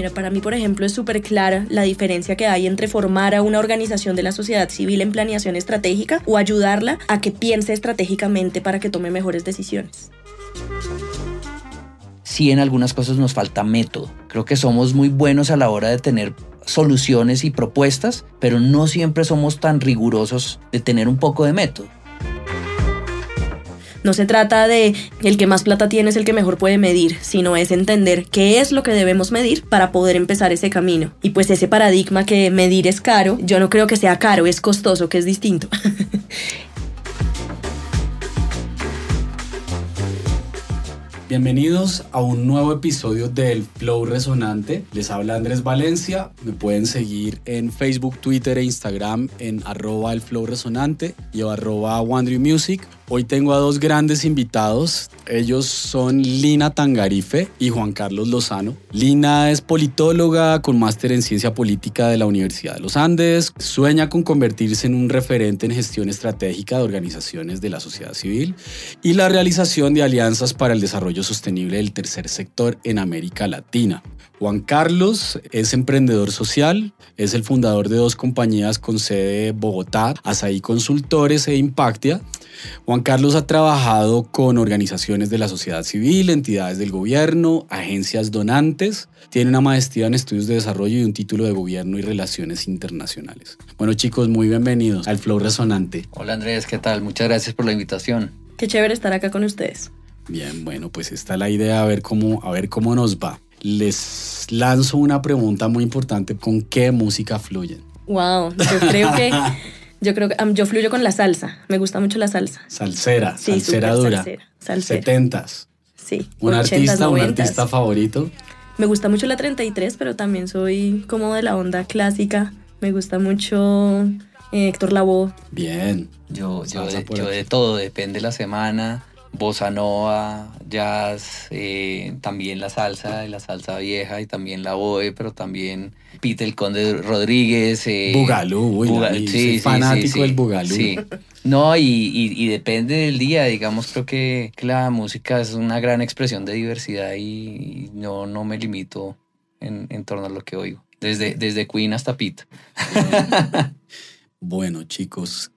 Mira, para mí, por ejemplo, es súper clara la diferencia que hay entre formar a una organización de la sociedad civil en planeación estratégica o ayudarla a que piense estratégicamente para que tome mejores decisiones. Sí, en algunas cosas nos falta método. Creo que somos muy buenos a la hora de tener soluciones y propuestas, pero no siempre somos tan rigurosos de tener un poco de método. No se trata de el que más plata tiene es el que mejor puede medir, sino es entender qué es lo que debemos medir para poder empezar ese camino. Y pues ese paradigma que medir es caro, yo no creo que sea caro, es costoso, que es distinto. Bienvenidos a un nuevo episodio del Flow Resonante. Les habla Andrés Valencia. Me pueden seguir en Facebook, Twitter e Instagram en arroba el Flow Resonante y arroba Music. Hoy tengo a dos grandes invitados. Ellos son Lina Tangarife y Juan Carlos Lozano. Lina es politóloga con máster en ciencia política de la Universidad de los Andes. Sueña con convertirse en un referente en gestión estratégica de organizaciones de la sociedad civil y la realización de alianzas para el desarrollo sostenible del tercer sector en América Latina. Juan Carlos es emprendedor social, es el fundador de dos compañías con sede en Bogotá, Asaí Consultores e Impactia. Juan Carlos ha trabajado con organizaciones de la sociedad civil, entidades del gobierno, agencias donantes. Tiene una maestría en estudios de desarrollo y un título de gobierno y relaciones internacionales. Bueno chicos, muy bienvenidos al Flow Resonante. Hola Andrés, ¿qué tal? Muchas gracias por la invitación. Qué chévere estar acá con ustedes. Bien, bueno, pues está la idea a ver cómo, a ver cómo nos va les lanzo una pregunta muy importante. ¿Con qué música fluyen? Wow, yo creo que yo creo que yo fluyo con la salsa. Me gusta mucho la salsa. Salsera, salsera dura. Salsera. Sí. ¿Un artista, un artista favorito? Me gusta mucho la 33, pero también soy como de la onda clásica. Me gusta mucho eh, Héctor Lavoe. Bien. Yo, yo, de, yo de todo, depende de la semana bossa nova, jazz, eh, también la salsa, la salsa vieja y también la boe, pero también Pete el Conde Rodríguez. Eh, Bugalú, sí, fanático del Bugalú. Sí. No, y, depende del día, digamos, creo que, la música es una gran expresión de diversidad y, no, no me limito en, en, torno a lo que oigo, desde, desde Queen hasta Pete. bueno, chicos,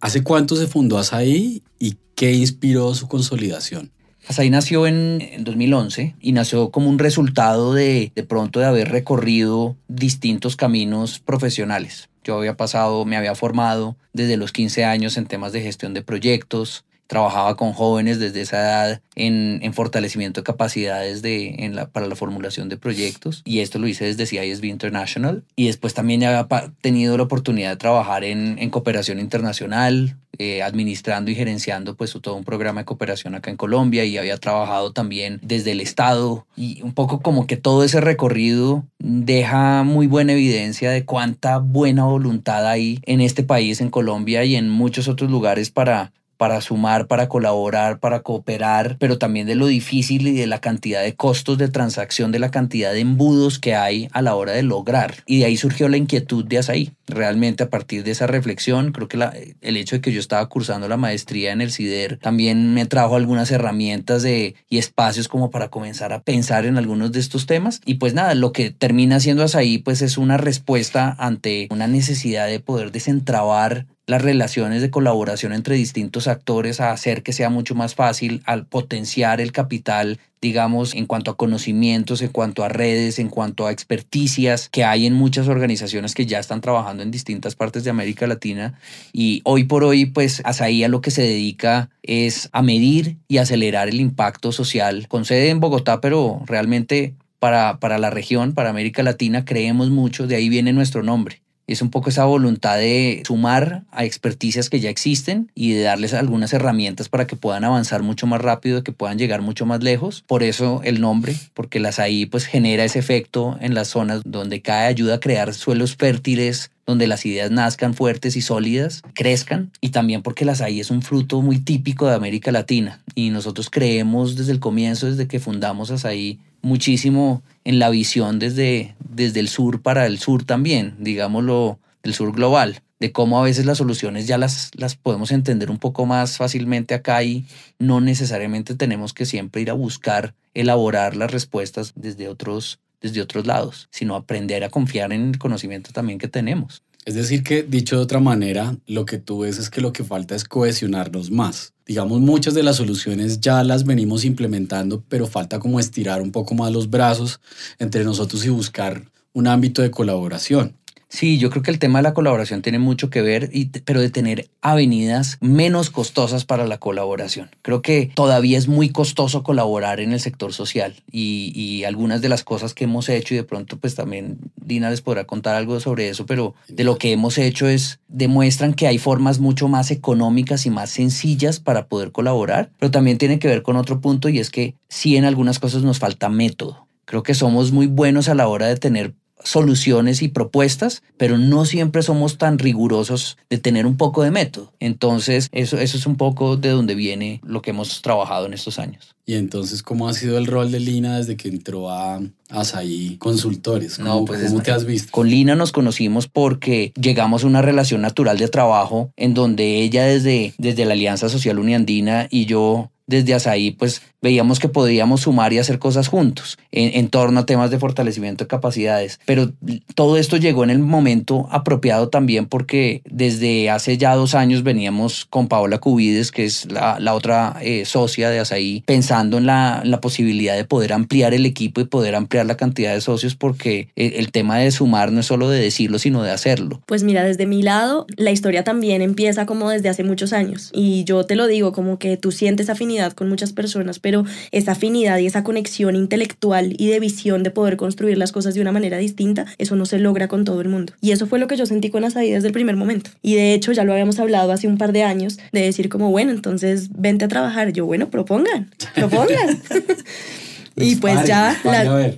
¿hace cuánto se fundó Asaí y qué inspiró su consolidación? Asaí nació en, 2011 y nació como un resultado de, de pronto de haber recorrido distintos caminos profesionales. Yo había pasado, me había formado desde los 15 años en temas de gestión de proyectos, trabajaba con jóvenes desde esa edad en, en fortalecimiento de capacidades de, en la, para la formulación de proyectos. Y esto lo hice desde CISB International. Y después también había tenido la oportunidad de trabajar en, en cooperación internacional, eh, administrando y gerenciando pues todo un programa de cooperación acá en Colombia. Y había trabajado también desde el Estado. Y un poco como que todo ese recorrido deja muy buena evidencia de cuánta buena voluntad hay en este país, en Colombia y en muchos otros lugares para para sumar, para colaborar, para cooperar, pero también de lo difícil y de la cantidad de costos de transacción, de la cantidad de embudos que hay a la hora de lograr. Y de ahí surgió la inquietud de Asaí. Realmente a partir de esa reflexión, creo que el hecho de que yo estaba cursando la maestría en el CIDER también me trajo algunas herramientas de, y espacios como para comenzar a pensar en algunos de estos temas. Y pues nada, lo que termina siendo Asaí pues es una respuesta ante una necesidad de poder desentrabar las relaciones de colaboración entre distintos actores a hacer que sea mucho más fácil al potenciar el capital digamos, en cuanto a conocimientos, en cuanto a redes, en cuanto a experticias que hay en muchas organizaciones que ya están trabajando en distintas partes de América Latina. Y hoy por hoy, pues, Asaí a lo que se dedica es a medir y acelerar el impacto social con sede en Bogotá, pero realmente para, para la región, para América Latina, creemos mucho, de ahí viene nuestro nombre es un poco esa voluntad de sumar a experticias que ya existen y de darles algunas herramientas para que puedan avanzar mucho más rápido, que puedan llegar mucho más lejos. Por eso el nombre, porque las ahí pues genera ese efecto en las zonas donde cae, ayuda a crear suelos fértiles donde las ideas nazcan fuertes y sólidas, crezcan, y también porque las ahí es un fruto muy típico de América Latina. Y nosotros creemos desde el comienzo, desde que fundamos Asaí, muchísimo en la visión desde, desde el sur para el sur también, digámoslo, del sur global, de cómo a veces las soluciones ya las, las podemos entender un poco más fácilmente acá y no necesariamente tenemos que siempre ir a buscar elaborar las respuestas desde otros desde otros lados, sino aprender a confiar en el conocimiento también que tenemos. Es decir, que dicho de otra manera, lo que tú ves es que lo que falta es cohesionarnos más. Digamos, muchas de las soluciones ya las venimos implementando, pero falta como estirar un poco más los brazos entre nosotros y buscar un ámbito de colaboración. Sí, yo creo que el tema de la colaboración tiene mucho que ver, pero de tener avenidas menos costosas para la colaboración. Creo que todavía es muy costoso colaborar en el sector social y, y, algunas de las cosas que hemos hecho y de pronto pues también Dina les podrá contar algo sobre eso, pero de lo que hemos hecho es demuestran que hay formas mucho más económicas y más sencillas para poder colaborar, pero también tiene que ver con otro punto y es que sí en algunas cosas nos falta método. Creo que somos muy buenos a la hora de tener soluciones y propuestas, pero no siempre somos tan rigurosos de tener un poco de método. Entonces, eso, eso es un poco de donde viene lo que hemos trabajado en estos años. Y entonces, ¿cómo ha sido el rol de Lina desde que entró a Asaí Consultores? ¿Cómo, no, pues ¿cómo te has visto? Con Lina nos conocimos porque llegamos a una relación natural de trabajo en donde ella desde, desde la Alianza Social Uniandina y yo desde Asaí, pues veíamos que podíamos sumar y hacer cosas juntos en, torno a temas de fortalecimiento de capacidades. Pero todo esto llegó en el momento apropiado también porque desde hace ya dos años veníamos con Paola Cubides, que es la, la otra eh, socia de Asaí, pensando en la, la, posibilidad de poder ampliar el equipo y poder ampliar la cantidad de socios porque el, el tema de sumar no es solo de decirlo, sino de hacerlo. Pues mira, desde mi lado, la historia también empieza como desde hace muchos años. Y yo te lo digo, como que tú sientes afinidad con muchas personas, pero esa afinidad y esa conexión intelectual y de visión de poder construir las cosas de una manera distinta, eso no se logra con todo el mundo. Y eso fue lo que yo sentí con Asaí desde el primer momento. Y de hecho ya lo habíamos hablado hace un par de años, de decir como, bueno, entonces vente a trabajar. Yo, bueno, propongan, propongan. Y pues ya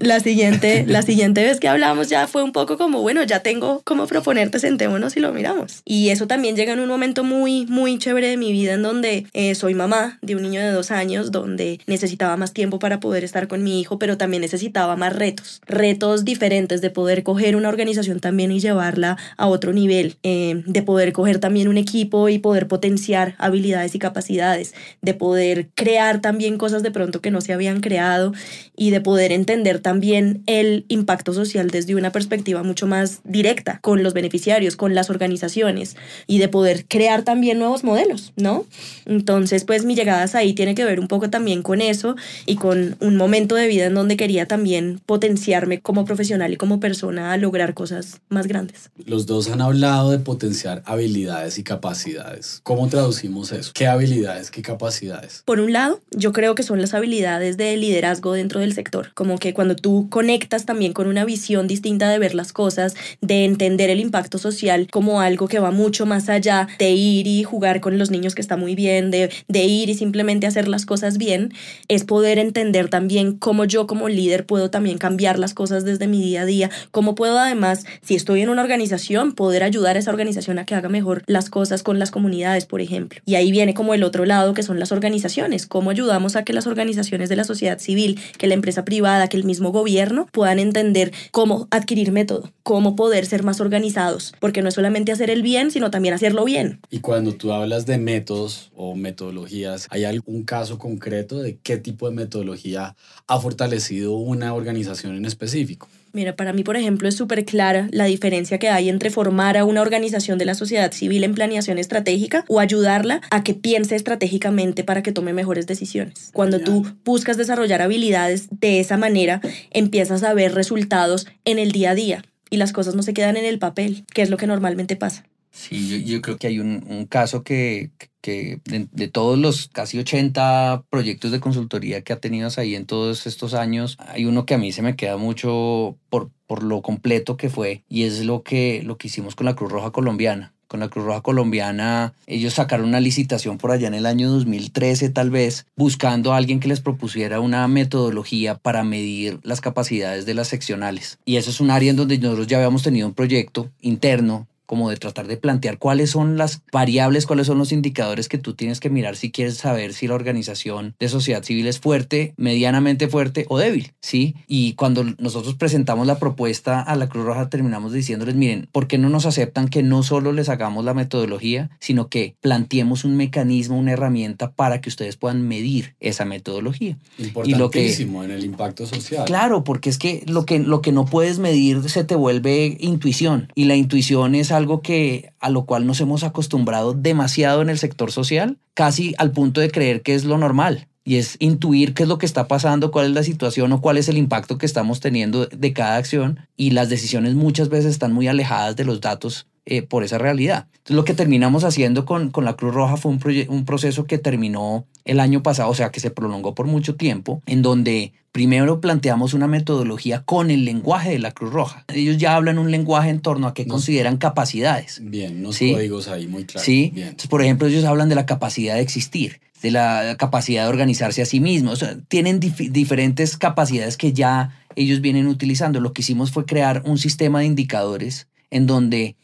la, siguiente, la siguiente vez que hablamos ya fue un poco como, bueno, ya tengo como proponerte, sentémonos y lo miramos. Y eso también llega en un momento muy, muy chévere de mi vida en donde eh, soy mamá de un niño de dos años, donde necesitaba más tiempo para poder estar con mi hijo, pero también necesitaba más retos, retos diferentes de poder coger una organización también y llevarla a otro nivel, eh, de poder coger también un equipo y poder potenciar habilidades y capacidades, de poder crear también cosas de pronto que no se habían creado y de poder entender también el impacto social desde una perspectiva mucho más directa con los beneficiarios, con las organizaciones y de poder crear también nuevos modelos, ¿no? Entonces, pues mi llegada ahí tiene que ver un poco también con eso y con un momento de vida en donde quería también potenciarme como profesional y como persona a lograr cosas más grandes. Los dos han hablado de potenciar habilidades y capacidades. ¿Cómo traducimos eso? ¿Qué habilidades, qué capacidades? Por un lado, yo creo que son las habilidades de liderazgo dentro del sector. Como que cuando tú conectas también con una visión distinta de ver las cosas, de entender el impacto social como algo que va mucho más allá de ir y jugar con los niños que está muy bien, de, de ir y simplemente hacer las cosas bien, es poder entender también cómo yo como líder puedo también cambiar las cosas desde mi día a día, cómo puedo además, si estoy en una organización, poder ayudar a esa organización a que haga mejor las cosas con las comunidades, por ejemplo. Y ahí viene como el otro lado que son las organizaciones, cómo ayudamos a que las organizaciones de la sociedad civil, que la empresa privada, que el mismo gobierno puedan entender cómo adquirir método, cómo poder ser más organizados, porque no es solamente hacer el bien, sino también hacerlo bien. Y cuando tú hablas de métodos o metodologías, ¿hay algún caso concreto de qué tipo de metodología ha fortalecido una organización en específico? Mira, para mí, por ejemplo, es súper clara la diferencia que hay entre formar a una organización de la sociedad civil en planeación estratégica o ayudarla a que piense estratégicamente para que tome mejores decisiones. Cuando tú buscas desarrollar habilidades de esa manera, empiezas a ver resultados en el día a día y las cosas no se quedan en el papel, que es lo que normalmente pasa. Sí, yo, creo que hay un, un caso que, que de, todos los casi 80 proyectos de consultoría que ha tenido ahí en todos estos años, hay uno que a mí se me queda mucho por, por lo completo que fue y es lo que, lo que hicimos con la Cruz Roja Colombiana. Con la Cruz Roja Colombiana, ellos sacaron una licitación por allá en el año 2013 tal vez, buscando a alguien que les propusiera una metodología para medir las capacidades de las seccionales. Y eso es un área en donde nosotros ya habíamos tenido un proyecto interno como de tratar de plantear cuáles son las variables, cuáles son los indicadores que tú tienes que mirar si quieres saber si la organización de sociedad civil es fuerte, medianamente fuerte o débil, ¿sí? Y cuando nosotros presentamos la propuesta a la Cruz Roja terminamos diciéndoles, miren, ¿por qué no nos aceptan que no solo les hagamos la metodología, sino que planteemos un mecanismo, una herramienta para que ustedes puedan medir esa metodología? Importantísimo en el impacto social. Claro, porque es que lo que lo que no puedes medir se te vuelve intuición y la intuición es algo que a lo cual nos hemos acostumbrado demasiado en el sector social, casi al punto de creer que es lo normal y es intuir qué es lo que está pasando, cuál es la situación o cuál es el impacto que estamos teniendo de cada acción y las decisiones muchas veces están muy alejadas de los datos eh, por esa realidad. Entonces lo que terminamos haciendo con, con la Cruz Roja fue un, un proceso que terminó el año pasado, o sea que se prolongó por mucho tiempo, en donde primero planteamos una metodología con el lenguaje de la Cruz Roja. Ellos ya hablan un lenguaje en torno a qué consideran capacidades. Bien, unos códigos ahí muy claros. Sí, Entonces, por ejemplo, ellos hablan de la capacidad de existir de la capacidad de organizarse a sí mismos. tienen diferentes capacidades que ya ellos vienen utilizando. Lo que hicimos fue crear un sistema de indicadores en donde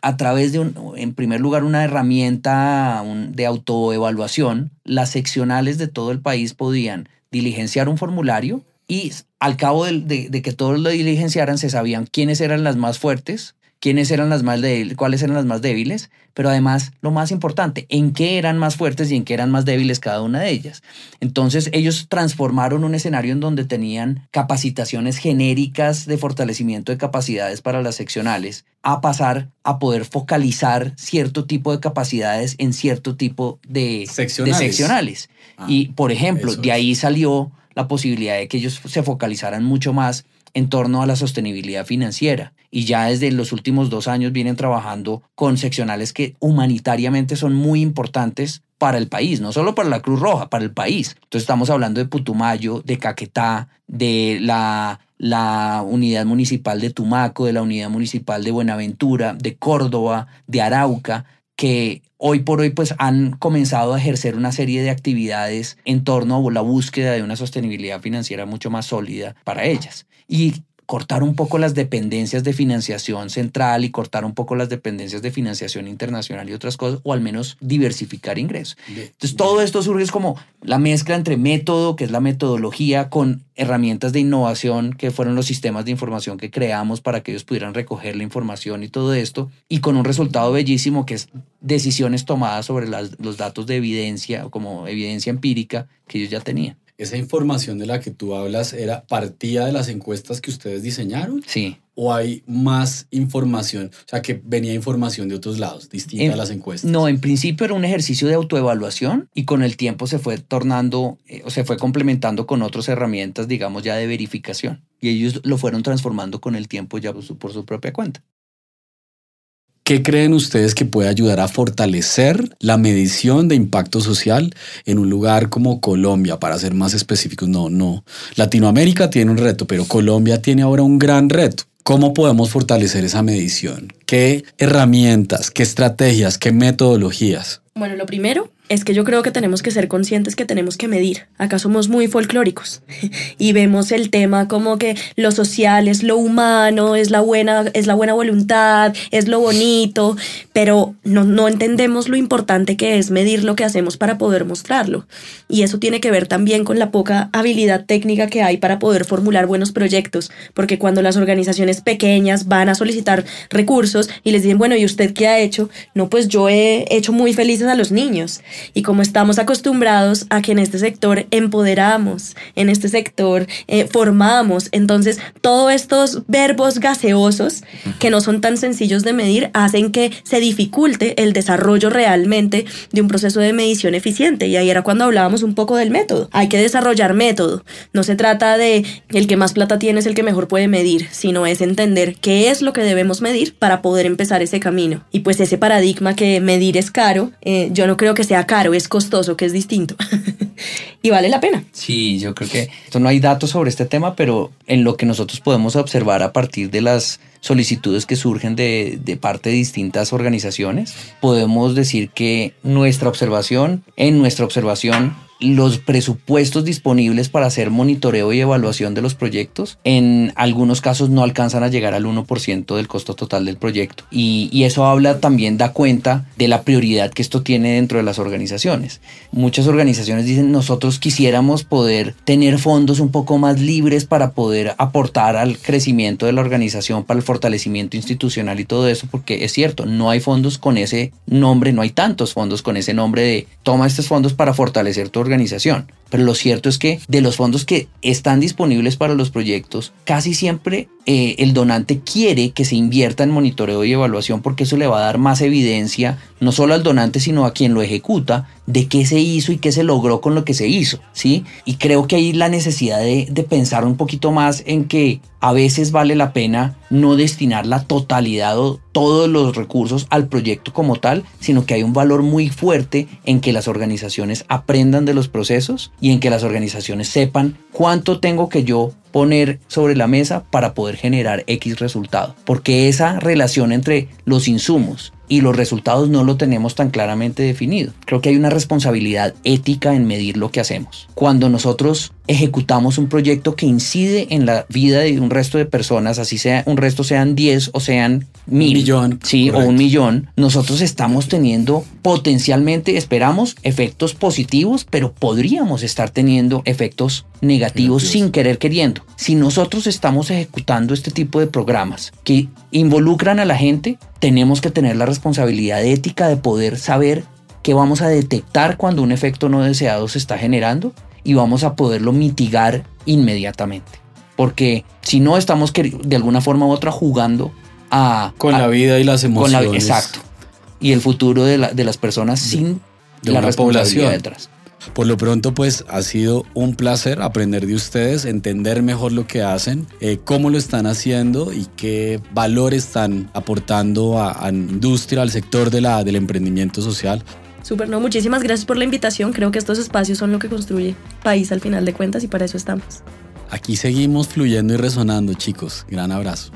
a través de, un, en primer lugar, una herramienta de autoevaluación, las seccionales de todo el país podían diligenciar un formulario y al cabo de, de que todos lo diligenciaran se sabían quiénes eran las más fuertes, quiénes eran las más débiles, cuáles eran las más débiles, pero además lo más importante, en qué eran más fuertes y en qué eran más débiles cada una de ellas. Entonces ellos transformaron un escenario en donde tenían capacitaciones genéricas de fortalecimiento de capacidades para las seccionales a pasar a poder focalizar cierto tipo de capacidades en cierto tipo de seccionales. Ah, y por ejemplo, de ahí salió la posibilidad de que ellos se focalizaran mucho más en torno a la sostenibilidad financiera. Y ya desde los últimos dos años vienen trabajando con seccionales que humanitariamente son muy importantes para el país, no solo para la Cruz Roja, para el país. Entonces estamos hablando de Putumayo, de Caquetá, de la, la unidad municipal de Tumaco, de la unidad municipal de Buenaventura, de Córdoba, de Arauca, que hoy por hoy pues han comenzado a ejercer una serie de actividades en torno a la búsqueda de una sostenibilidad financiera mucho más sólida para ellas. Y cortar un poco las dependencias de financiación central y cortar un poco las dependencias de financiación internacional y otras cosas, o al menos diversificar ingresos. Entonces, todo esto surge como la mezcla entre método, que es la metodología, con herramientas de innovación, que fueron los sistemas de información que creamos para que ellos pudieran recoger la información y todo esto, y con un resultado bellísimo que es decisiones tomadas sobre los datos de evidencia, como evidencia empírica que ellos ya tenían esa información de la que tú hablas era partida de las encuestas que ustedes diseñaron? Sí. ¿O hay más información? O sea, que venía información de otros lados, distinta a las encuestas. No, en principio era un ejercicio de autoevaluación y con el tiempo se fue tornando, eh, o se fue complementando con otras herramientas, digamos, ya de verificación. Y ellos lo fueron transformando con el tiempo ya por su propia cuenta. ¿Qué creen ustedes que puede ayudar a fortalecer la medición de impacto social en un lugar como Colombia, para ser más específicos? No, no. Latinoamérica tiene un reto, pero Colombia tiene ahora un gran reto. ¿Cómo podemos fortalecer esa medición? ¿Qué herramientas, qué estrategias, qué metodologías? Bueno, lo primero es que yo creo que tenemos que ser conscientes que tenemos que medir. Acá somos muy folclóricos y vemos el tema como que lo social es lo humano, es la buena, es la buena voluntad, es lo bonito, pero no, no entendemos lo importante que es medir lo que hacemos para poder mostrarlo. Y eso tiene que ver también con la poca habilidad técnica que hay para poder formular buenos proyectos, porque cuando las organizaciones pequeñas van a solicitar recursos y les dicen, bueno, ¿y usted qué ha hecho? No, pues yo he hecho muy felices a los niños y como estamos acostumbrados a que en este sector empoderamos, en este sector eh, formamos, entonces todos estos verbos gaseosos que no son tan sencillos de medir hacen que se dificulte el desarrollo realmente de un proceso de medición eficiente. Y ahí era cuando hablábamos un poco del método. Hay que desarrollar método. No se trata de el que más plata tiene es el que mejor puede medir, sino es entender qué es lo que debemos medir para poder empezar ese camino. Y pues ese paradigma que medir es caro, eh, yo no creo que sea caro, es costoso, que es distinto. y vale la pena. Sí, yo creo que esto no hay datos sobre este tema, pero en lo que nosotros podemos observar a partir de las solicitudes que surgen de, de, parte de distintas organizaciones, podemos decir que nuestra observación, en nuestra observación, los presupuestos disponibles para hacer monitoreo y evaluación de los proyectos en algunos casos no alcanzan a llegar al 1% del costo total del proyecto. Y, y, eso habla también, da cuenta de la prioridad que esto tiene dentro de las organizaciones. Muchas organizaciones dicen nosotros quisiéramos poder tener fondos un poco más libres para poder aportar al crecimiento de la organización, para el fortalecimiento institucional y todo eso, porque es cierto, no hay fondos con ese nombre, no hay tantos fondos con ese nombre de toma estos fondos para fortalecer tu organización. Pero lo cierto es que de los fondos que están disponibles para los proyectos, casi siempre eh, el donante quiere que se invierta en monitoreo y evaluación porque eso le va a dar más evidencia, no solo al donante, sino a quien lo ejecuta, de qué se hizo y qué se logró con lo que se hizo, ¿sí? Y creo que hay la necesidad de, de pensar un poquito más en que a veces vale la pena no destinar la totalidad o todos los recursos al proyecto como tal, sino que hay un valor muy fuerte en que las organizaciones aprendan de los procesos y en que las organizaciones sepan cuánto tengo que yo poner sobre la mesa para poder generar X resultado. Porque esa relación entre los insumos y los resultados no lo tenemos tan claramente definido. Creo que hay una responsabilidad ética en medir lo que hacemos. Cuando nosotros ejecutamos un proyecto que incide en la vida de un resto de personas, así sea un resto sean 10 o sean mil, millón, sí, o un millón, nosotros estamos teniendo potencialmente, esperamos, efectos positivos, pero podríamos estar teniendo efectos negativos, sin querer queriendo. Si nosotros estamos ejecutando este tipo de programas que involucran a la gente, tenemos que tener la responsabilidad ética de poder saber que vamos a detectar cuando un efecto no deseado se está generando y vamos a poderlo mitigar inmediatamente. Porque si no estamos de alguna forma u otra jugando a... Con la vida y las emociones. exacto. Y el futuro de, de las personas sin la responsabilidad detrás. Por lo pronto, pues ha sido un placer aprender de ustedes, entender mejor lo que hacen, eh, cómo lo están haciendo y qué valor están aportando a, la industria, al sector de la, del emprendimiento social. Súper, no, muchísimas gracias por la invitación. Creo que estos espacios son lo que construye país al final de cuentas y para eso estamos. Aquí seguimos fluyendo y resonando, chicos. Gran abrazo.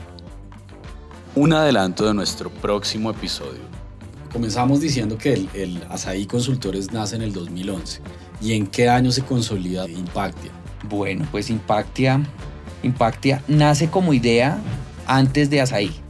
Un adelanto de nuestro próximo episodio. Comenzamos diciendo que el, el Asaí Consultores nace en el 2011. ¿Y en qué año se consolida Impactia? Bueno, pues Impactia, Impactia nace como idea antes de Asaí